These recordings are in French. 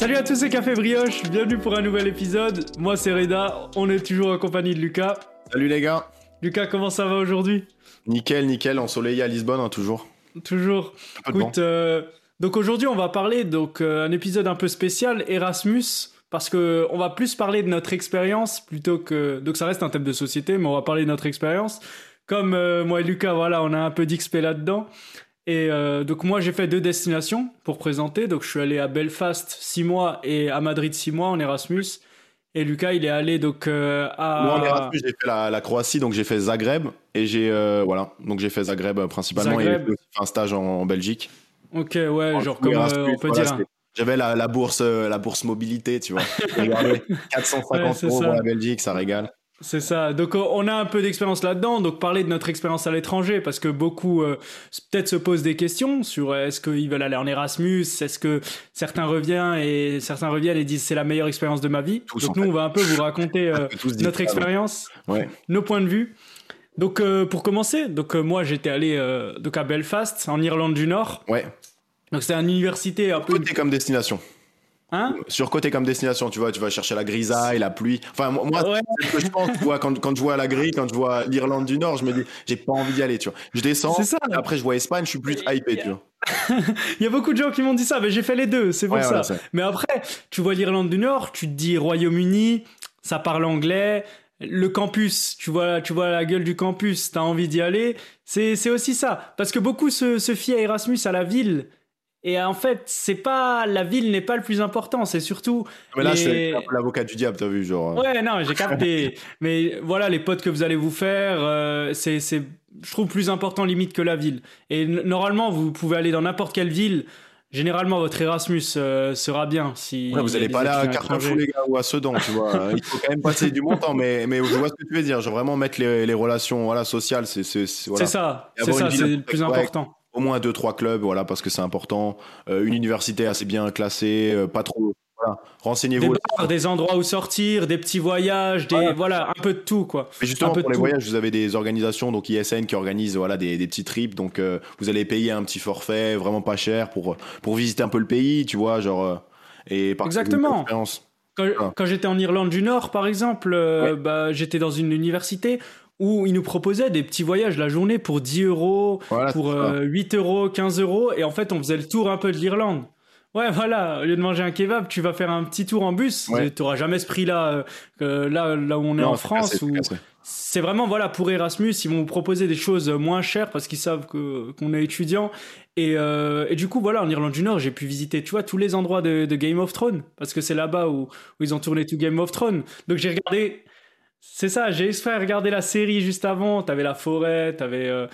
Salut à tous, c'est Café Brioche, bienvenue pour un nouvel épisode. Moi c'est Reda, on est toujours en compagnie de Lucas. Salut les gars. Lucas, comment ça va aujourd'hui? Nickel, nickel, ensoleillé à Lisbonne, hein, toujours. Toujours. Écoute, euh, donc aujourd'hui on va parler donc euh, un épisode un peu spécial, Erasmus, parce que on va plus parler de notre expérience plutôt que donc ça reste un thème de société, mais on va parler de notre expérience. Comme euh, moi et Lucas, voilà, on a un peu d'XP là-dedans. Et euh, donc moi j'ai fait deux destinations pour présenter. Donc je suis allé à Belfast six mois et à Madrid six mois en Erasmus. Et Lucas il est allé donc euh, à. Moi en Erasmus j'ai fait la, Croatie donc j'ai fait Zagreb et j'ai voilà donc j'ai fait Zagreb principalement et j'ai fait un stage en, Belgique. Ok ouais genre comme on peut dire. J'avais la, bourse la bourse mobilité tu vois. 450 euros pour la Belgique ça régale. C'est ça. Donc on a un peu d'expérience là-dedans. Donc parler de notre expérience à l'étranger, parce que beaucoup euh, peut-être se posent des questions sur euh, est-ce qu'ils veulent aller en Erasmus, est-ce que certains reviennent et certains reviennent et disent c'est la meilleure expérience de ma vie. donc nous on va un peu vous raconter euh, notre expérience, nos points de vue. Donc pour commencer, donc moi j'étais allé donc à Belfast en Irlande du Nord. Ouais. Donc c'est une université un peu. Côté comme destination? Hein Surcoté comme destination, tu vois, tu vas chercher la grisaille, la pluie. Enfin, moi, c'est ce que je pense, tu vois, quand, quand je vois la grille, quand je vois l'Irlande du Nord, je me dis, j'ai pas envie d'y aller, tu vois. Je descends, ça. après je vois Espagne, je suis plus hypé, tu vois. Il y a beaucoup de gens qui m'ont dit ça, mais j'ai fait les deux, c'est pour ça. mais après, tu vois l'Irlande du Nord, tu te dis Royaume-Uni, ça parle anglais, le campus, tu vois, tu vois la gueule du campus, t'as envie d'y aller. C'est aussi ça. Parce que beaucoup se, se fient à Erasmus, à la ville. Et en fait, c'est pas la ville n'est pas le plus important, c'est surtout. Mais là, je suis l'avocat du diable, t'as vu, genre. Euh. Ouais, non, j'ai capté. mais voilà, les potes que vous allez vous faire, euh, c'est, je trouve plus important limite que la ville. Et normalement, vous pouvez aller dans n'importe quelle ville. Généralement, votre Erasmus euh, sera bien si. vous allez pas aller à Carrefour, les gars, ou à Sedan, tu vois. Il faut quand même passer du temps, mais, mais je vois ce que tu veux dire. Je veux vraiment mettre les, les relations voilà, sociales. C'est, c'est, voilà. c'est ça, c'est ça, c'est le plus important au moins deux trois clubs voilà parce que c'est important. Euh, une université assez bien classée euh, pas trop voilà. renseignez-vous des, des endroits où sortir des petits voyages des voilà, un peu de tout quoi. Mais justement pour les voyages vous avez des organisations donc ISN qui organisent voilà des, des petits trips. Donc euh, vous allez payer un petit forfait vraiment pas cher pour pour visiter un peu le pays tu vois genre et exactement. quand, quand j'étais en Irlande du Nord, par exemple, bah, j'étais dans une université où ils nous proposaient des petits voyages la journée pour 10 euros, pour 8 euh, euros, 15 euros, et en fait on faisait le tour un peu de l'Irlande. Ouais, voilà, au lieu de manger un kebab, tu vas faire un petit tour en bus. Tu n'auras jamais ce prix-là, euh, là, là où on est en France. C'est vraiment, voilà, pour Erasmus, ils vont vous proposer des choses moins chères parce qu'ils savent qu'on est étudiant. Et, euh, et, du coup, voilà, en Irlande du Nord, j'ai pu visiter, tu vois, tous les endroits de, de Game of Thrones parce que c'est là-bas où, où, ils ont tourné tout Game of Thrones. Donc j'ai regardé c'est ça, j'ai exprès regardé la série juste avant. T'avais la forêt, t'avais euh,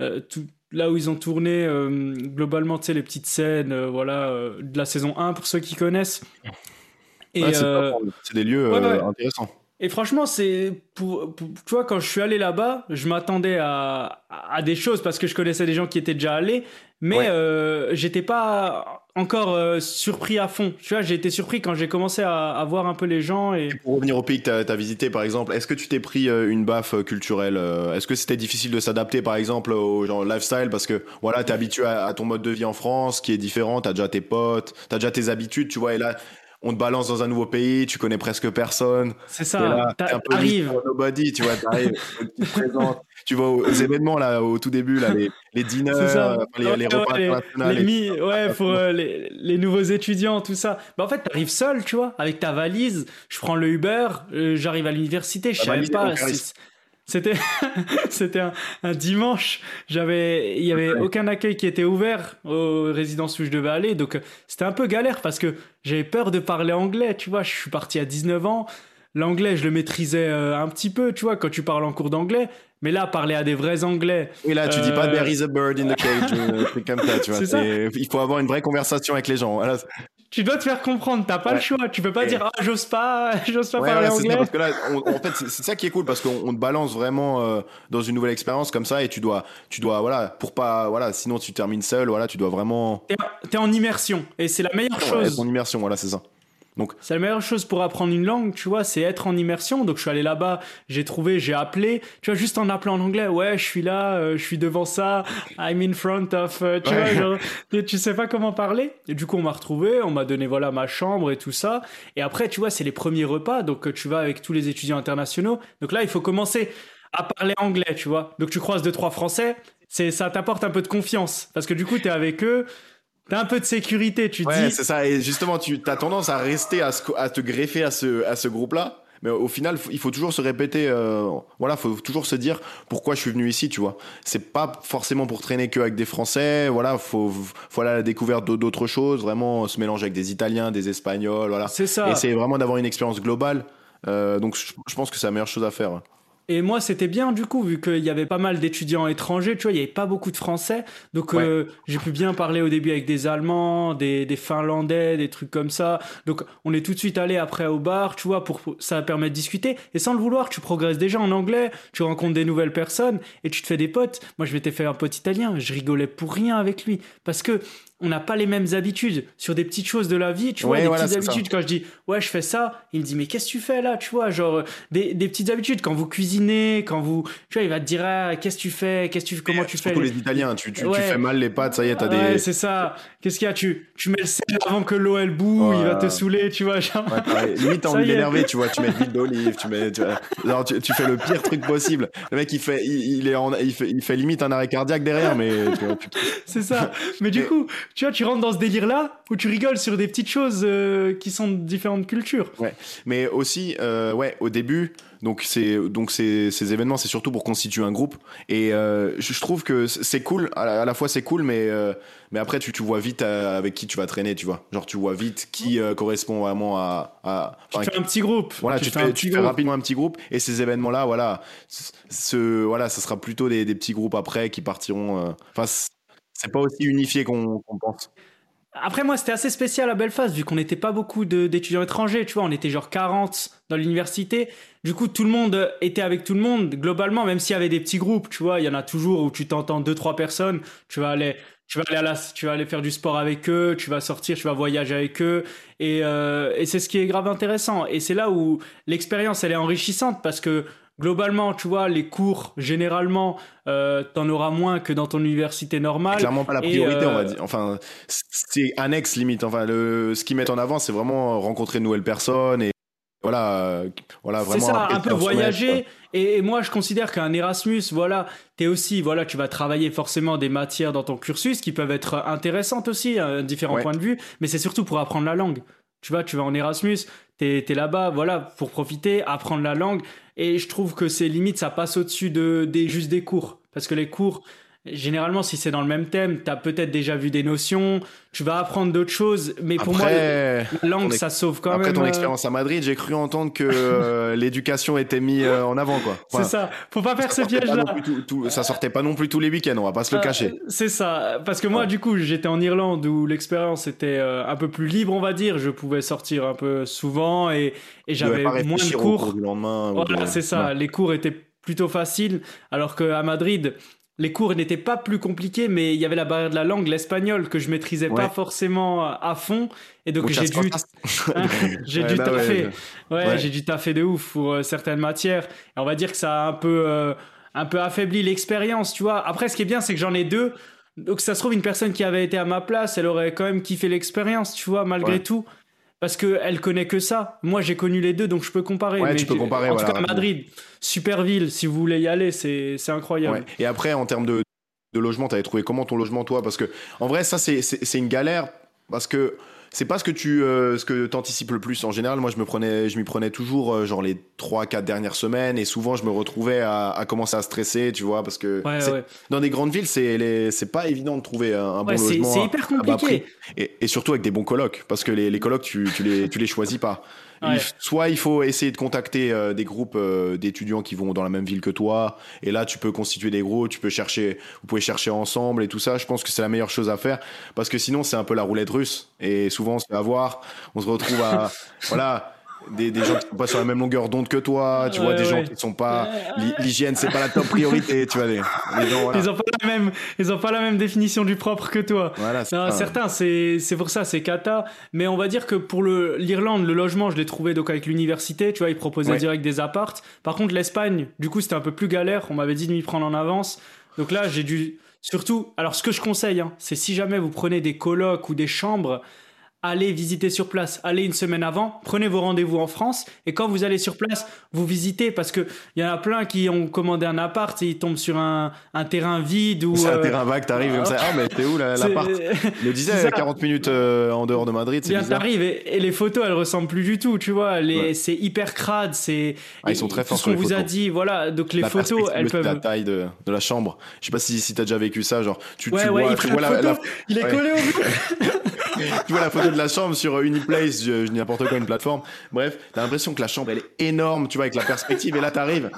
euh, tout là où ils ont tourné euh, globalement, tu sais, les petites scènes, voilà, de la saison 1 pour ceux qui connaissent. Et c'est des lieux intéressants. Et franchement, c'est pour, tu vois, quand je suis allé là-bas, je m'attendais à, à, des choses parce que je connaissais des gens qui étaient déjà allés, mais j'étais pas encore euh, surpris à fond. Tu vois, j'ai été surpris quand j'ai commencé à, voir un peu les gens. Et, pour revenir au pays que tu as, visité, par exemple, est-ce que tu t'es pris euh, une baffe euh, culturelle Est-ce que c'était difficile de s'adapter, par exemple, au genre lifestyle Parce que voilà, tu habitué à, ton mode de vie en France qui est différent, tu as déjà tes potes, tu déjà tes habitudes, tu vois, et là, on te balance dans un nouveau pays, tu connais presque personne. C'est ça, t'arrives. Nobody, tu vois, t'arrives, tu te présentes tu vois, aux événements, là, au tout début, là, les, les dîners, les, les, repas Les, ouais, pour euh, les, les, nouveaux étudiants, tout ça. Bah, en fait, t'arrives seul, tu vois, avec ta valise. Je prends le Uber, euh, j'arrive à l'université, je savais pas. C'était, c'était un, un, dimanche. J'avais, il y avait aucun accueil qui était ouvert aux résidences où je devais aller, donc c'était un peu galère parce que j'avais peur de parler anglais. Tu vois, je suis parti à 19 ans. L'anglais, je le maîtrisais euh, un petit peu, tu vois, quand tu parles en cours d'anglais. Mais là, parler à des vrais Anglais. Oui, là, tu dis pas There is a bird in the cage, comme ça, tu vois. Ça. Il faut avoir une vraie conversation avec les gens. Tu dois te faire comprendre, t'as pas le choix. Tu peux pas dire, ah, j'ose pas, j'ose pas parler anglais. parce que là, en fait, c'est ça qui est cool parce qu'on te balance vraiment euh, dans une nouvelle expérience comme ça et tu dois, tu dois, voilà, pour pas, voilà, sinon tu termines seul, voilà, tu dois vraiment. T'es es en immersion et c'est la meilleure chose. En immersion, voilà, c'est ça. Donc c'est la meilleure chose pour apprendre une langue, tu vois, c'est être en immersion. Donc je suis allé là-bas, j'ai trouvé, j'ai appelé, tu vois, juste en appelant en anglais, ouais, je suis là, euh, je suis devant ça, I'm in front of, euh, tu vois, genre, tu sais pas comment parler. Et du coup, on m'a retrouvé, on m'a donné voilà ma chambre et tout ça. Et après, tu vois, c'est les premiers repas, donc tu vas avec tous les étudiants internationaux. Donc là, il faut commencer à parler anglais, tu vois. Donc tu croises deux trois Français, c'est ça t'apporte un peu de confiance parce que du coup, tu es avec eux T'as un peu de sécurité, tu ouais, dis. c'est ça. Et justement, tu as tendance à rester, à, à te greffer à ce, à ce groupe-là. Mais au final, il faut toujours se répéter, euh, voilà, faut toujours se dire pourquoi je suis venu ici, tu vois. C'est pas forcément pour traîner que avec des Français, voilà, faut, faut aller à la découverte d'autres choses, vraiment se mélanger avec des Italiens, des Espagnols, voilà. C'est ça. Et c'est vraiment d'avoir une expérience globale. Euh, donc, je, pense que c'est la meilleure chose à faire. Et moi, c'était bien du coup, vu qu'il y avait pas mal d'étudiants étrangers, tu vois, il y avait pas beaucoup de Français. Donc, euh, j'ai pu bien parler au début avec des Allemands, des, des, Finlandais, des trucs comme ça. Donc, on est tout de suite allé après au bar, tu vois, pour ça permet de discuter. Et sans le vouloir, tu progresses déjà en anglais, tu rencontres des nouvelles personnes et tu te fais des potes. Moi, je m'étais fait un pote italien, je rigolais pour rien avec lui. Parce que on n'a pas les mêmes habitudes sur des petites choses de la vie. Tu vois, des petites habitudes. Quand je dis, ouais, je fais ça, il me dit, mais qu'est-ce que tu fais là Tu vois, genre, des, des, petites habitudes. Quand vous cuisinez, quand vous. Tu vois, il va te dire, ah, qu'est-ce que tu fais qu'est-ce que tu, Comment tu fais les Italiens, tu, tu, fais mal les pâtes, ça y est, t'as ouais, c'est ça. Qu'est-ce qu'il y a tu, tu mets le sel avant que l'eau elle boue, il va te saouler, tu vois. Genre... Limite, t'as envie d'énerver, tu vois. Tu mets de l'huile d'olive, tu mets. Tu, genre, tu, fais le pire truc possible. Le mec, il fait, il, est en, il, fait, il fait limite un arrêt cardiaque derrière, mais. c'est ça. Mais du coup, tu vois, tu rentres dans ce délire-là où tu rigoles sur des petites choses euh, qui sont de différentes cultures. Ouais. Mais aussi, euh, ouais, au début, donc c'est donc ces, ces événements, c'est surtout pour constituer un groupe. Et euh, je trouve que c'est cool. À la, fois, c'est cool, mais mais après, tu, tu vois vite avec qui tu vas traîner, tu vois. Genre, tu vois vite qui correspond vraiment à. à tu fais un petit groupe. Voilà, tu, fais, tu fais rapidement un petit groupe. Et ces événements-là, voilà, ce voilà, ça sera plutôt des, des petits groupes après qui partiront. Enfin, c'est pas aussi unifié qu'on pense. Après, moi, c'était assez spécial à Belfast, vu qu'on n'était pas beaucoup d'étudiants étrangers, tu vois, on était genre 40 dans l'université. Du coup, tout le monde était avec tout le monde, globalement, même s'il y avait des petits groupes, tu vois, il y en a toujours où tu t'entends deux, trois personnes, tu vas aller, tu vas aller à la, tu vas aller faire du sport avec eux, tu vas sortir, tu vas voyager avec eux, et, euh, et c'est ce qui est grave intéressant. Et c'est là où l'expérience, elle est enrichissante, parce que globalement, tu vois, les cours, généralement, euh, t'en auras moins que dans ton université normale. Clairement pas la priorité, on va euh, dire. Enfin, c'est annexe limite. Enfin, le, ce qu'ils mettent en avant, c'est vraiment rencontrer de nouvelles personnes et voilà, voilà vraiment. C'est ça, un peu voyager. Et, moi, je considère qu'un Erasmus, voilà, t'es aussi, voilà, tu vas travailler forcément des matières dans ton cursus qui peuvent être intéressantes aussi, à différents points de vue, mais c'est surtout pour apprendre la langue. Tu vois, tu vas en Erasmus, t'es es, là-bas, voilà, pour profiter, apprendre la langue. Et je trouve que c'est limite, ça passe au-dessus de, des, juste des cours. Parce que les cours, Généralement, si c'est dans le même thème, tu as peut-être déjà vu des notions, tu vas apprendre d'autres choses, mais pour moi, la langue, ça sauve quand même. Après ton euh, expérience à Madrid, j'ai cru entendre que euh, l'éducation était mise euh, en avant, quoi. c'est ça, faut pas faire ce piège-là. Ça sortait pas non plus tous les week-ends, on va pas se le cacher. c'est ça, parce que moi, du coup, j'étais en Irlande où l'expérience était un peu plus libre, on va dire. Je pouvais sortir un peu souvent et, et j'avais moins de cours. Du lendemain, voilà, c'est ça, les cours étaient plutôt faciles, alors qu'à Madrid, les cours n'étaient pas plus compliqués, mais il y avait la barrière de la langue, l'espagnol, que je maîtrisais pas forcément à fond. Et donc, j'ai dû, j'ai dû taffer. Ouais, j'ai dû taffer de ouf pour euh, certaines matières. Et on va dire que ça a un peu, euh, un peu affaibli l'expérience, tu vois. Après, ce qui est bien, c'est que j'en ai deux. Donc, ça se trouve, une personne qui avait été à ma place, elle aurait quand même kiffé l'expérience, tu vois, malgré tout parce qu'elle connaît que ça. Moi, j'ai connu les deux, donc je peux comparer. Ouais, tu peux comparer. En tout cas, Madrid, super ville. Si vous voulez y aller, c'est incroyable. Et après, en termes de, de logement, t'avais trouvé comment ton logement, toi? Parce que, en vrai, ça, c'est une galère. Parce que c'est pas ce que tu euh, ce que anticipes le plus en général. Moi je me prenais je m'y prenais toujours euh, genre les 3 4 dernières semaines et souvent je me retrouvais à, à commencer à stresser tu vois parce que dans des grandes villes c'est c'est pas évident de trouver un, bon logement c'est hyper compliqué. et, et, surtout avec des bons colocs parce que les, les colocs tu, tu les tu les choisis pas soit il faut essayer de contacter euh, des groupes euh, d'étudiants qui vont dans la même ville que toi, et là tu peux constituer des groupes, tu peux chercher, vous pouvez chercher ensemble et tout ça. Je pense que c'est la meilleure chose à faire parce que sinon c'est un peu la roulette russe et souvent on se fait avoir, on se retrouve à voilà des, des, gens qui sont pas sur la même longueur d'onde que toi, tu vois, des gens qui sont pas l'hygiène, c'est pas la top priorité, tu vois. Les, gens, Ils ont pas la même, ils ont pas la même définition du propre que toi. Voilà, certains, c'est c'est pour ça, c'est cata. Mais on va dire que pour le l'Irlande, le logement, je l'ai trouvé donc avec l'université, tu vois, ils proposaient direct des appartes. Par contre, l'Espagne, du coup, c'était un peu plus galère. On m'avait dit de m'y prendre en avance. Donc là, j'ai dû surtout. Alors, ce que je conseille, hein, c'est si jamais vous prenez des colocs ou des chambres allez visiter sur place, allez une semaine avant, prenez vos rendez-vous en France. Et quand vous allez sur place, vous visitez parce que il y en a plein qui ont commandé un appart et ils tombent sur un, un terrain vide ou c'est un euh, terrain vague, t'arrives comme ça, ah mais t'es où l'appart? Le disait 40 minutes euh, en dehors de Madrid, c'est t'arrives et, et, les photos elles ressemblent plus du tout, tu vois, les c'est hyper crade, c'est ah, ils sont très forts ce qu'on vous a dit, voilà, donc les photos elles peuvent la taille de, de, la chambre. Je sais pas si si t'as déjà vécu ça, genre tu, tu vois, il, tu vois la, il est collé au mur. tu vois la photo de la chambre sur Uniplace, je, je n'importe quoi, une plateforme. Bref, t'as l'impression que la chambre, elle est énorme, tu vois, avec la perspective, et là, t'arrives.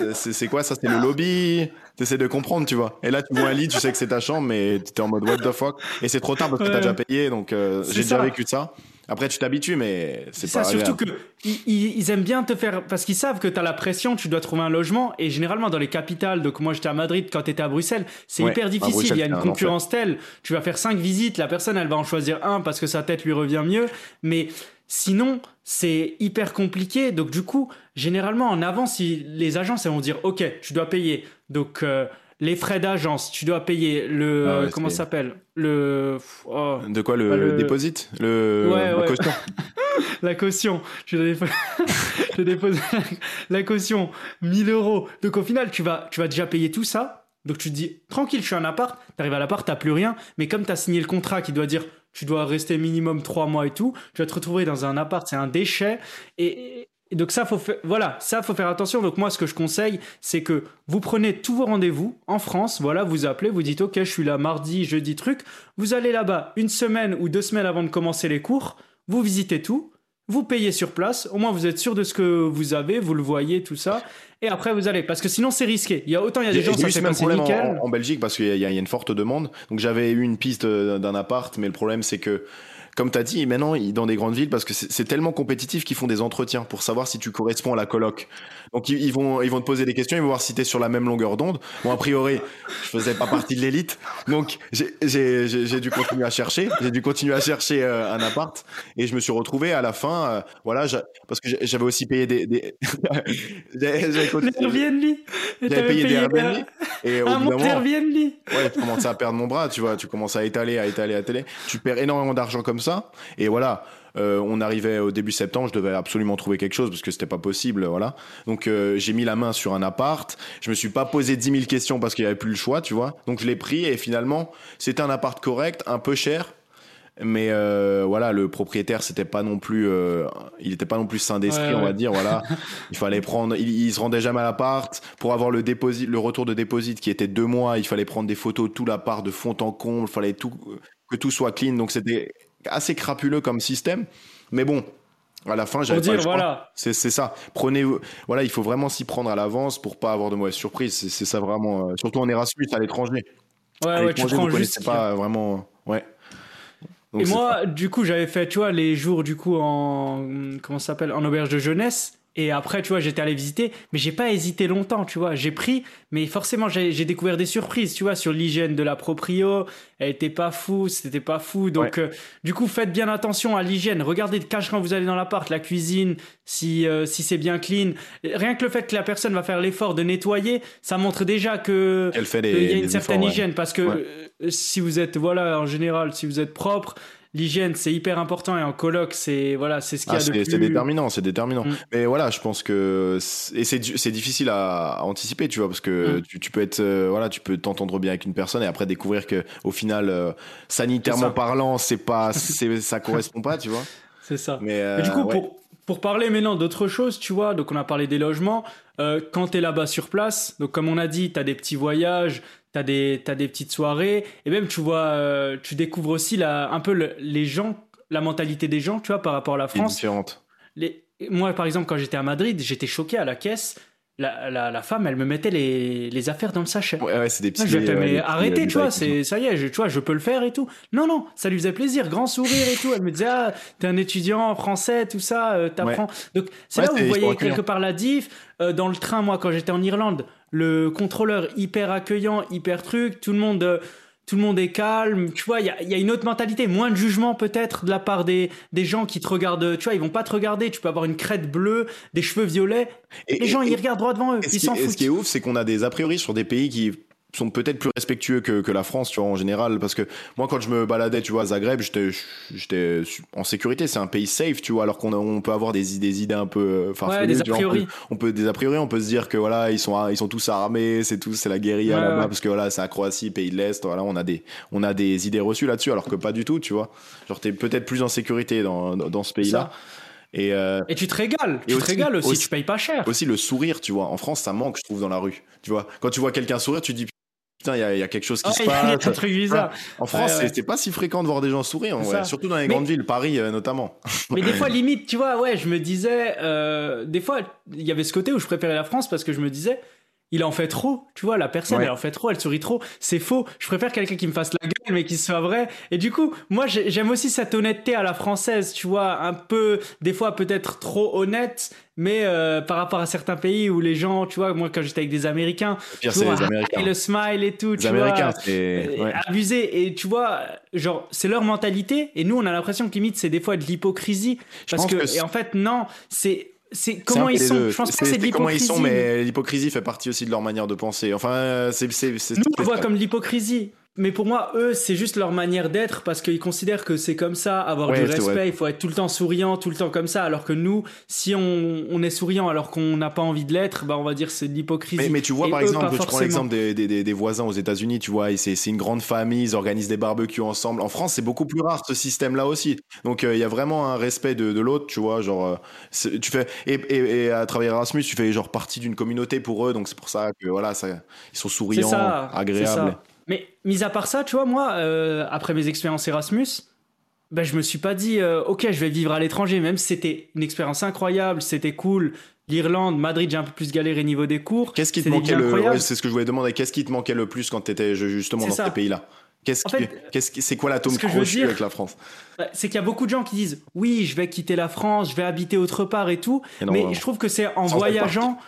Euh, c'est quoi ça? C'est le lobby T'essaies de comprendre, tu vois. Et là, tu vois un lit, tu sais que c'est ta chambre, mais t'es en mode what the fuck? Et c'est trop tard parce que t'as déjà payé, donc euh, j'ai déjà vécu ça. Après, tu t'habitues, mais c'est pas. Ça, surtout que ils, aiment bien te faire parce qu'ils savent que tu as la pression, tu dois trouver un logement. Et généralement, dans les capitales, donc moi j'étais à Madrid, quand tu étais à Bruxelles, c'est hyper difficile. Il y a une concurrence telle. Tu vas faire cinq visites, la personne elle va en choisir un parce que sa tête lui revient mieux. Mais sinon, c'est hyper compliqué. Donc du coup, généralement en avance, les agences elles vont dire ok, tu dois payer. Donc euh, les frais d'agence, tu dois payer le ah comment ça s'appelle? Le oh, de quoi le, le... déposit? Le la caution. La caution. Je dépose la caution 1000 euros. Donc au final tu vas tu vas déjà payer tout ça. Donc tu te dis tranquille je suis en appart. T'arrives à l'appart t'as plus rien. Mais comme t'as signé le contrat qui doit dire tu dois rester minimum trois mois et tout tu vas te retrouver dans un appart. C'est un déchet. Et, et donc ça faut faire, voilà, ça faut faire attention. Donc moi ce que je conseille, c'est que vous prenez tous vos rendez-vous en France, voilà, vous appelez, vous dites OK, je suis là mardi, jeudi truc, vous allez là-bas une semaine ou deux semaines avant de commencer les cours, vous visitez tout, vous payez sur place, au moins vous êtes sûr de ce que vous avez, vous le voyez tout ça et après vous allez parce que sinon c'est risqué. Il y a autant il y a des gens ça fait passer nickel. En, en, Belgique parce qu'il y, y, a une forte demande. Donc j'avais eu une piste d'un appart mais le problème c'est que comme tu as dit, maintenant, dans des grandes villes, parce que c'est tellement compétitif qu'ils font des entretiens pour savoir si tu corresponds à la coloc. Donc, ils, vont, ils vont te poser des questions, ils vont voir si tu es sur la même longueur d'onde. Bon, a priori, je faisais pas partie de l'élite. Donc, j'ai dû continuer à chercher. J'ai dû continuer à chercher euh, un appart. Et je me suis retrouvé à la fin, euh, voilà, parce que j'avais aussi payé des. des... j'avais Airbnb. J'avais payé, des Airbnb. Et au bout moment, ouais, tu commences à perdre mon bras, tu vois. Tu commences à étaler, à étaler, à étaler. Tu perds énormément d'argent comme ça. Et voilà. Euh, on arrivait au début septembre, je devais absolument trouver quelque chose parce que c'était pas possible, voilà. Donc euh, j'ai mis la main sur un appart. Je me suis pas posé 10 000 questions parce qu'il y avait plus le choix, tu vois. Donc je l'ai pris et finalement c'était un appart correct, un peu cher, mais euh, voilà le propriétaire c'était pas non plus il était pas non plus sain d'esprit on va dire voilà il fallait prendre il, se rendait jamais à l'appart pour avoir le dépôt le retour de dépôt qui était deux mois il fallait prendre des photos de tout l'appart de fond en comble il fallait tout que tout soit clean donc c'était assez crapuleux comme système. Mais bon, à la fin, j'avais dire, voilà. C'est, ça. Prenez, voilà, il faut vraiment s'y prendre à l'avance pour pas avoir de mauvaises surprises. C'est, ça vraiment. Euh, surtout en Erasmus à l'étranger. Ouais, ouais, tu prends juste. pas vraiment. Ouais. et moi, du coup, j'avais fait, tu vois, les jours du coup en comment ça s'appelle en auberge de jeunesse. Et après, tu vois, j'étais allé visiter, mais j'ai pas hésité longtemps, tu vois. J'ai pris, mais forcément, j'ai découvert des surprises, tu vois, sur l'hygiène de la proprio. Elle était pas fou, c'était pas fou. Donc, euh, du coup, faites bien attention à l'hygiène. Regardez de cache quand vous allez dans l'appart, la cuisine, si euh, si c'est bien clean. Rien que le fait que la personne va faire l'effort de nettoyer, ça montre déjà que il y a une certaine hygiène, parce que euh, si vous êtes, voilà, en général, si vous êtes propre l'hygiène c'est hyper important et en coloc c'est voilà c'est ce qu'il y a ah, de plus c'est déterminant c'est déterminant. Mm. mais voilà je pense que et c'est c'est difficile à, anticiper tu vois parce que mm. tu, peux être euh, voilà tu peux t'entendre bien avec une personne et après découvrir que au final euh, sanitairement parlant c'est pas c'est ça correspond pas tu vois. C'est ça. Mais, du coup pour pour parler maintenant d'autre chose, tu vois, donc on a parlé des logements. Euh, quand tu es là-bas sur place, donc comme on a dit, tu as des petits voyages, t'as des as des petites soirées. Et même tu vois euh, tu découvres aussi la, un peu les gens la mentalité des gens tu vois par rapport à la France. différente les, moi par exemple quand j'étais à Madrid j'étais choqué à la caisse la, la, femme, elle me mettait les, les affaires dans le sachet. Ouais, ouais c'est des petits. je mais arrêtez, tu vois, c'est, ça y est, je, tu vois, je peux le faire et tout. Non, non, ça lui faisait plaisir, grand sourire et tout. Elle me disait, ah, t'es un étudiant français, tout ça, euh, t'apprends. Donc, c'est là où vous voyez quelque part la diff. Euh, dans le train, moi, quand j'étais en Irlande, le contrôleur hyper accueillant, hyper truc, tout le monde. Euh, tout le monde est calme, tu vois, il y a, y a, une autre mentalité, moins de jugement peut-être de la part des, des gens qui te regardent, tu vois, ils vont pas te regarder, tu peux avoir une crête bleue, des cheveux violets, et, les gens ils regardent droit devant eux, ils s'en foutent. Ce qui est ouf, c'est qu'on a des a priori sur des pays qui sont peut-être plus respectueux que, que, la France, tu vois, en général. Parce que moi, quand je me baladais, tu vois, à Zagreb, j'étais en sécurité. C'est un pays safe, tu vois, alors qu'on on peut avoir des, des idées un peu euh, farfelues. des a priori. On peut, des a priori, on peut se dire que voilà, ils sont, ils sont tous armés, c'est tout, c'est la guérilla là-bas, parce que voilà, c'est la Croatie, pays de l'Est, voilà, on a des, on a des idées reçues là-dessus, alors que pas du tout, tu vois. Genre, t'es peut-être plus en sécurité dans, dans, ce pays-là. Et, euh, et, tu te régales, tu te régales aussi, tu payes pas cher. Aussi le sourire, tu vois. En France, ça manque, je trouve, dans la rue. Tu vois, quand tu vois quelqu'un sourire, tu dis putain, il y, a quelque chose qui se passe. un truc bizarre. En France, c'est pas si fréquent de voir des gens sourire, surtout dans les grandes villes, Paris euh, notamment. Mais des fois, limite, tu vois, ouais, je me disais, euh, des fois, il y avait ce côté où je préférais la France parce que je me disais, il en fait trop, tu vois, la personne, elle en fait trop, elle sourit trop, c'est faux. Je préfère quelqu'un qui me fasse la gueule, mais qui soit vrai. Et du coup, moi, j'aime aussi cette honnêteté à la française, tu vois, un peu, des fois peut-être trop honnête, mais euh, par rapport à certains pays où les gens, tu vois, moi quand j'étais avec des Américains, tu vois, les Américains. et le smile et tout, les tu Américains, vois, euh, abusé. Et tu vois, genre, c'est leur mentalité, et nous, on a l'impression que limite, c'est des fois de l'hypocrisie, parce que, et en fait, non, c'est c'est comment ils sont. Je pense que c'est de Comment ils sont, mais l'hypocrisie fait partie aussi de leur manière de penser. Enfin, c'est. Nous, on le voit comme l'hypocrisie. Mais pour moi, eux, c'est juste leur manière d'être parce qu'ils considèrent que c'est comme ça, avoir du respect, il faut être tout le temps souriant, tout le temps comme ça. Alors que nous, si on, on est souriant alors qu'on n'a pas envie de l'être, bah on va dire c'est de l'hypocrisie. Mais, mais, tu vois, par exemple, je prends l'exemple des, des, des, voisins aux États-Unis, tu vois, c'est une grande famille, ils organisent des barbecues ensemble. En France, c'est beaucoup plus rare ce système-là aussi. Donc euh, il y a vraiment un respect de, de l'autre, tu vois, genre, euh, tu fais, et, et, à travers Erasmus, tu fais genre partie d'une communauté pour eux, donc c'est pour ça que voilà, ça, ils sont souriants, agréables. Mais mis à part ça, tu vois, moi, euh, après mes expériences Erasmus, ben, je me suis pas dit, euh, ok, je vais vivre à l'étranger, même si c'était une expérience incroyable, c'était cool. L'Irlande, Madrid, j'ai un peu plus galéré niveau des cours. Qu'est-ce qui te manquait le C'est ce que je voulais demander. Qu'est-ce qui te manquait le plus quand tu étais justement dans ces pays-là? Qu'est-ce c'est quoi l'atome crochu avec la France? C'est qu'il y a beaucoup de gens qui disent oui, je vais quitter la France, je vais habiter autre part et tout. mais je trouve que c'est en voyageant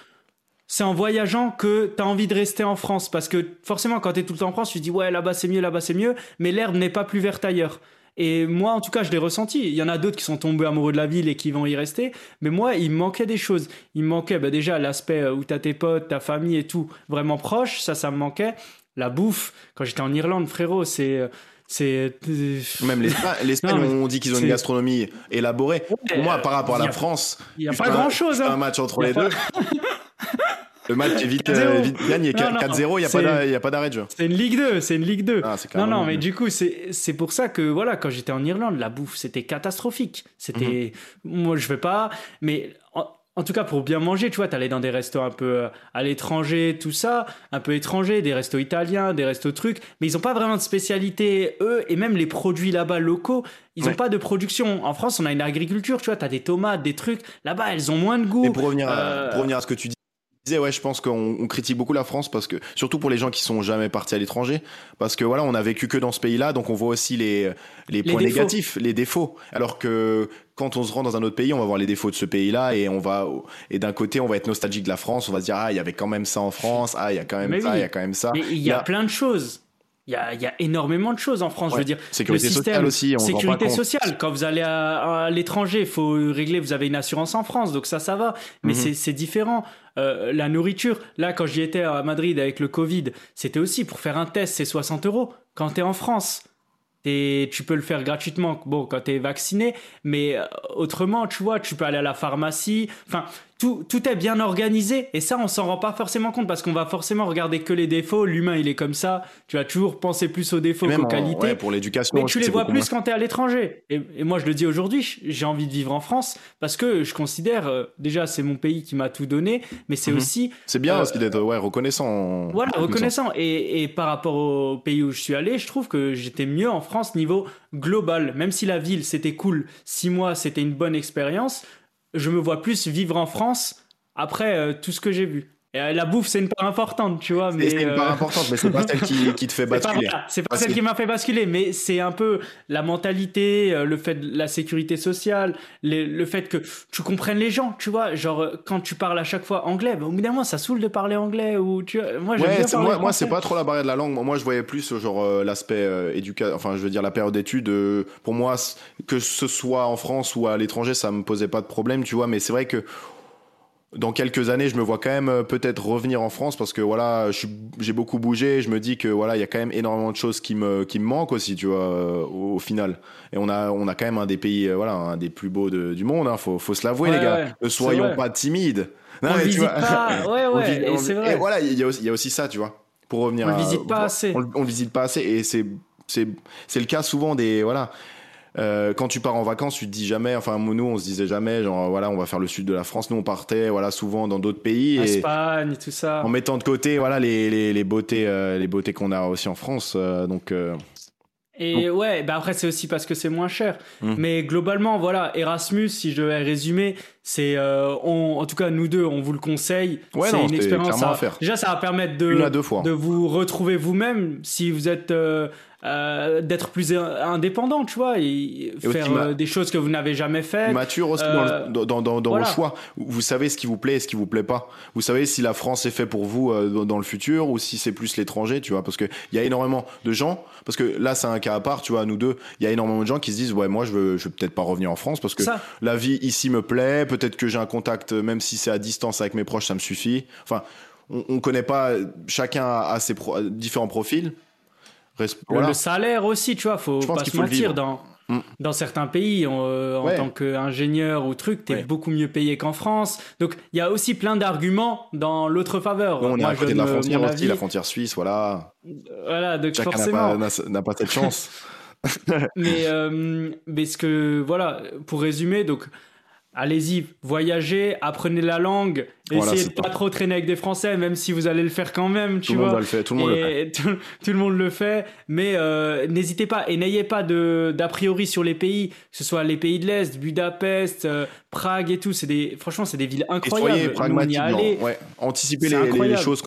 c'est en voyageant que tu as envie de rester en France. Parce que forcément, quand tu es tout le temps en France, tu te dis ouais, là-bas c'est mieux, là-bas c'est mieux, mais l'herbe n'est pas plus verte ailleurs. Et moi, en tout cas, je l'ai ressenti. Il y en a d'autres qui sont tombés amoureux de la ville et qui vont y rester. Mais moi, il me manquait des choses. Il me manquait bah, déjà l'aspect euh, où tu as tes potes, ta famille et tout vraiment proche. Ça, ça me manquait. La bouffe, quand j'étais en Irlande, frérot, c'est euh, c'est euh, même l'Espagne on dit qu'ils ont une gastronomie élaborée pour moi par rapport à la France il n'y a pas grand chose hein. un match entre les deux Le match est vite, euh, vite gagné. 4-0, il n'y a pas d'arrêt de jeu. C'est une Ligue 2, c'est une Ligue 2. Ah, non, non, mais du coup, c'est pour ça que, voilà, quand j'étais en Irlande, la bouffe, c'était catastrophique. C'était. Mhm. Moi, je vais pas. Mais en, tout cas, pour bien manger, tu vois, t'allais dans des restos un peu euh, à l'étranger, tout ça, un peu étranger, des restos italiens, des restos trucs, mais ils n'ont pas vraiment de spécialité, eux, et même les produits là-bas locaux, ils n'ont pas de production. En France, on a une agriculture, tu vois, t'as des tomates, des trucs. Là-bas, elles ont moins de goût. Mais pour revenir, euh, pour revenir à ce que tu dis, ouais, je pense qu'on critique beaucoup la France parce que, surtout pour les gens qui sont jamais partis à l'étranger, parce que voilà, on a vécu que dans ce pays-là, donc on voit aussi les, les points négatifs, les défauts. Alors que quand on se rend dans un autre pays, on va voir les défauts de ce pays-là et on va, et d'un côté, on va être nostalgique de la France, on va se dire, ah, il y avait quand même ça en France, ah, il y a quand même ça, il y a quand même ça. Il y, a plein de choses. Il y, a, il y a, énormément de choses en France. Je veux dire, sécurité sociale aussi. On sécurité sociale. Quand vous allez à, l'étranger, il faut régler. Vous avez une assurance en France, donc ça, ça va. Mais mhm. c'est différent. Euh, la nourriture, là, quand j'y étais à Madrid avec le Covid, c'était aussi pour faire un test, c'est 60 euros. Quand tu es en France, tu peux le faire gratuitement bon quand tu es vacciné mais euh, autrement tu vois tu peux aller à la pharmacie enfin tout, tout est bien organisé et ça on s'en rend pas forcément compte parce qu'on va forcément regarder que les défauts. L'humain il est comme ça. Tu vas toujours penser plus aux défauts qu'aux qualités. pour l'éducation mais tu les vois plus quand tu es à l'étranger. Et, moi je le dis aujourd'hui j'ai envie de vivre en France parce que je considère euh, déjà c'est mon pays qui m'a tout donné mais c'est mhm. aussi c'est bien euh, aussi d'être ouais, reconnaissant voilà reconnaissant. Et, et par rapport au pays où je suis allé je trouve que j'étais mieux en France niveau global. Même si la ville c'était cool six mois c'était une bonne expérience je me vois plus vivre en France après euh, tout ce que j'ai vu. Euh, la bouffe, c'est une part importante, tu vois. Mais c'est une part importante, mais c'est pas celle qui, qui te fait basculer. C'est pas, celle qui m'a fait basculer, mais c'est un peu la mentalité, le fait de la sécurité sociale, le fait que tu comprennes les gens, tu vois. Genre, quand tu parles à chaque fois anglais, bah, moment, ça saoule de parler anglais. Ou, tu Moi, ouais, moi, moi c'est pas trop la barrière de la langue. Moi, je voyais plus, genre, l'aspect éducation, enfin, je veux dire, la période d'études. pour moi, que ce soit en France ou à l'étranger, ça me posait pas de problème, tu vois. Mais c'est vrai que dans quelques années, je me vois quand même euh, peut-être revenir en France parce que voilà, j'ai beaucoup bougé. Je me dis que voilà, il y a quand même énormément de choses qui me qui me manquent aussi, tu vois, euh, au, final. Et on a on a quand même un des pays, euh, voilà, un des plus beaux du monde. Hein, faut faut se l'avouer, les gars. ne soyons pas timides. Non, on mais visite pas. Ouais, ouais. c'est vrai. Et voilà, il y, a aussi, y a aussi ça, tu vois. Pour revenir. On ne visite pas assez. On, on visite pas assez, et c'est c'est c'est le cas souvent des voilà euh, quand tu pars en vacances, tu te dis jamais, enfin nous on se disait jamais, genre voilà, on va faire le sud de la France. Nous on partait, voilà, souvent dans d'autres pays. Espagne, tout ça. En mettant de côté, voilà, les, les, les beautés, euh, les beautés qu'on a aussi en France. Euh, donc. Et ouais, bah après c'est aussi parce que c'est moins cher. Hum. Mais globalement, voilà, Erasmus, si je devais résumer, c'est, en tout cas nous deux, on vous le conseille. Ouais, c'est une expérience à, faire. Déjà, ça va permettre de, deux fois. de vous retrouver vous-même si vous êtes euh, d'être plus indépendant, tu vois, et, faire euh, des choses que vous n'avez jamais faites. Mature aussi dans, le, euh, dans, dans, dans vos choix. Vous savez ce qui vous plaît et ce qui vous plaît pas. Vous savez si la France est fait pour vous dans, le futur ou si c'est plus l'étranger, tu vois, parce que il y a énormément de gens. Parce que là, c'est un cas à part, tu vois, nous deux, il y a énormément de gens qui se disent, ouais, moi, je veux, je veux peut-être pas revenir en France parce que la vie ici me plaît. Peut-être que j'ai un contact, même si c'est à distance avec mes proches, ça me suffit. Enfin, on, on connaît pas. Chacun a ses différents profils. Le salaire aussi, tu vois, faut pas se mentir. Dans, mm. dans certains pays, euh, en tant qu'ingénieur ou truc, t'es es beaucoup mieux payé qu'en France. Donc, il y a aussi plein d'arguments dans l'autre faveur. on est à côté de la frontière aussi, la frontière suisse, voilà. Voilà, donc Chacun forcément. n'a pas, cette chance. mais, euh, mais ce que, voilà, pour résumer, donc allez-y, voyagez, apprenez la langue, essayez de pas trop traîner avec des Français, même si vous allez le faire quand même, tu tout vois. Le monde le fait, tout le monde le fait. Tout, le monde le fait, mais euh, n'hésitez pas et n'ayez pas de d'a priori sur les pays, que ce soit les pays de l'Est, Budapest, euh, Prague et tout. C'est des, franchement, c'est des villes incroyables. Et soyez pragmatique, ouais. Anticipez les, les, choses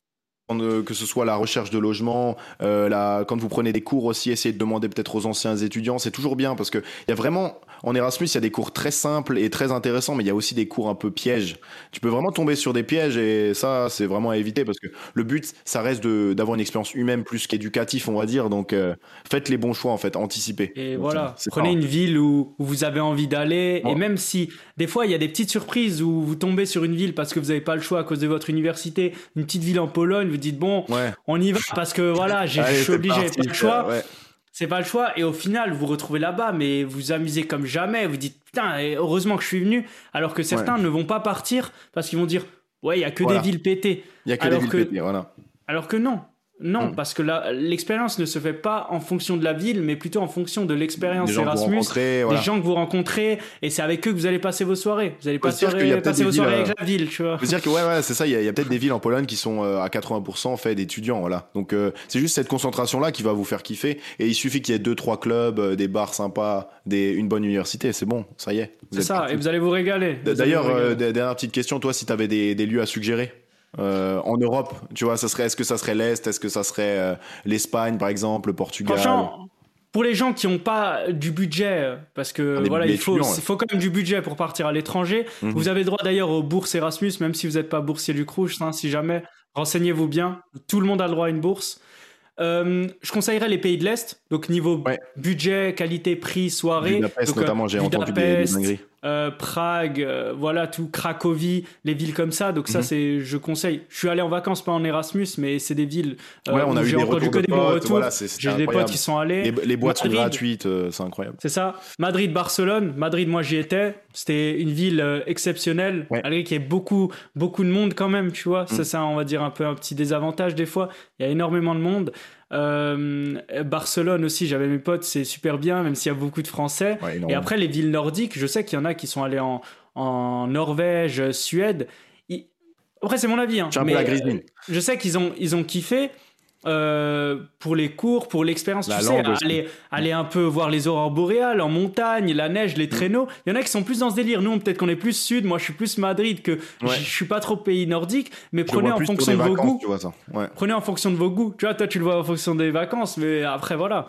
que ce soit la recherche de logement, euh, la, quand vous prenez des cours aussi, essayez de demander peut-être aux anciens étudiants, c'est toujours bien parce que il y a vraiment en Erasmus, il y a des cours très simples et très intéressants, mais il y a aussi des cours un peu pièges. Tu peux vraiment tomber sur des pièges et ça, c'est vraiment à éviter parce que le but, ça reste d'avoir une expérience humaine plus qu'éducatif, on va dire. Donc, euh, faites les bons choix en fait, anticipez. Et voilà, prenez une ville où, vous avez envie d'aller et même si des fois il y a des petites surprises où vous tombez sur une ville parce que vous n'avez pas le choix à cause de votre université, une petite ville en Pologne, vous dites bon, on y va parce que voilà, je suis obligé, pas le choix. C'est pas le choix. Et au final, vous retrouvez là-bas, mais vous amusez comme jamais. Vous dites, putain, heureusement que je suis venu. Alors que certains ne vont pas partir parce qu'ils vont dire, ouais, il y a que des villes pétées. Il y a que des villes pétées, voilà. Alors que non. Non, mm. parce que l'expérience ne se fait pas en fonction de la ville, mais plutôt en fonction de l'expérience Erasmus, des gens que vous rencontrez, et c'est avec eux que vous allez passer vos soirées. Vous allez passer, passer vos soirées avec la ville, tu vois. Faut dire que ouais, ouais c'est ça. Il y a, peut-être des villes en Pologne qui sont euh, à 80% faits d'étudiants, voilà. Donc euh, c'est juste cette concentration là qui va vous faire kiffer, et il suffit qu'il y ait deux trois clubs, euh, des bars sympas, des, une bonne université, c'est bon, ça y est. C'est ça, et vous allez vous régaler. D'ailleurs, dernière petite question, toi, si tu avais des lieux à suggérer? Euh, en Europe, tu vois, ça serait, est-ce que ça serait l'Est, est-ce que ça serait euh, l'Espagne, par exemple, le Portugal? Franchement, pour les gens qui n'ont pas du budget, parce que voilà, il faut, faut quand même du budget pour partir à l'étranger. Mhm. Vous avez droit d'ailleurs aux bourses Erasmus, même si vous n'êtes pas boursier du Crous, hein, si jamais, renseignez-vous bien. Tout le monde a le droit à une bourse. Euh, je conseillerais les pays de l'Est, donc niveau budget, qualité, prix, soirée. Budapest notamment, j'ai entendu des, des euh, Prague, euh, voilà, tout, Cracovie, les villes comme ça. Donc ça, mhm. c'est, je conseille. Je suis allé en vacances pas en Erasmus, mais c'est des villes euh, ouais, on a eu j'ai entendu que des bons retours. j'ai des potes qui sont allés. Les, boîtes sont gratuites, c'est incroyable. C'est ça. Madrid, Barcelone. Madrid, moi j'y étais. C'était une ville exceptionnelle, malgré qu'il y ait beaucoup, beaucoup de monde quand même, tu vois. Ça, mhm. c'est, on va dire, un peu un petit désavantage des fois. Il y a énormément de monde. Euh, Barcelone aussi, j'avais mes potes, c'est super bien, même s'il y a beaucoup de Français. et après, les villes nordiques, je sais qu'il y en a qui sont allés en, en Norvège, Suède. Après, c'est mon avis. Hein, mais, la je sais qu'ils ont, ils ont kiffé. Euh, pour les cours, pour l'expérience, tu sais, aller, aller, un peu voir les aurores boréales en montagne, la neige, les mm. traîneaux. Il y en a qui sont plus dans ce délire. Nous, peut-être qu'on est plus sud. Moi, je suis plus Madrid que je suis pas trop pays nordique. Mais prenez en fonction de vos goûts. Prenez en fonction de vos goûts. Tu vois, toi, tu le vois en fonction des vacances, mais après, voilà.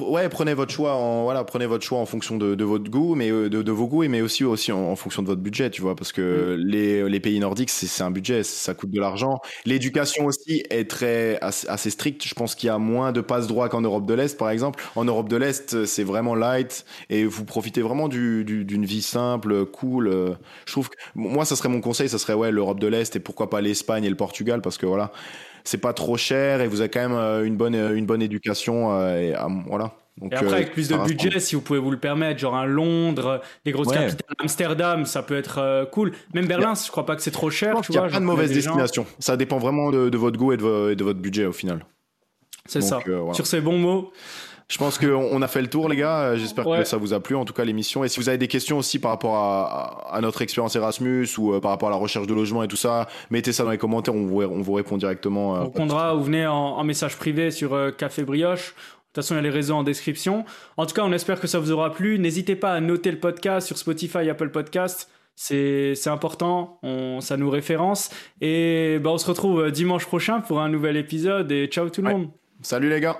ouais, prenez votre choix en voilà, prenez votre choix en fonction de, votre goût, mais euh, de, vos goûts, mais aussi aussi en, fonction de votre budget, tu vois, parce que mm. les, les pays nordiques, c'est un budget, ça coûte de l'argent. L'éducation aussi est très assez strict. Je pense qu'il y a moins de passe droit qu'en Europe de l'Est, par exemple. En Europe de l'Est, c'est vraiment light et vous profitez vraiment d'une vie simple, cool. Je trouve que moi, ça serait mon conseil, ça serait ouais l'Europe de l'Est et pourquoi pas l'Espagne et le Portugal parce que voilà, c'est pas trop cher et vous avez quand même euh, une bonne une bonne éducation euh, et voilà. Donc, et après, avec plus de budget, si vous pouvez vous le permettre, genre un Londres, des grosses capitales, Amsterdam, ça peut être euh, cool. Même Berlin, je crois pas que c'est trop cher. Il n'y a pas de mauvaise destination. Ça dépend vraiment de, votre goût et de, votre budget au final. C'est ça. Euh, Sur ces bons mots. Je pense qu'on a fait le tour, les gars. J'espère que ça vous a plu, en tout cas, l'émission. Et si vous avez des questions aussi par rapport à, notre expérience Erasmus ou euh, par rapport à la recherche de logement et tout ça, mettez ça dans les commentaires. On vous, on vous répond directement. on répondra ou venez en, message privé sur Café Brioche. De toute façon, il y a les réseaux en description. En tout cas, on espère que ça vous aura plu. N'hésitez pas à noter le podcast sur Spotify, Apple Podcast. C'est important, on, ça nous référence. Et bah, on se retrouve dimanche prochain pour un nouvel épisode. Et ciao tout le monde. Salut les gars.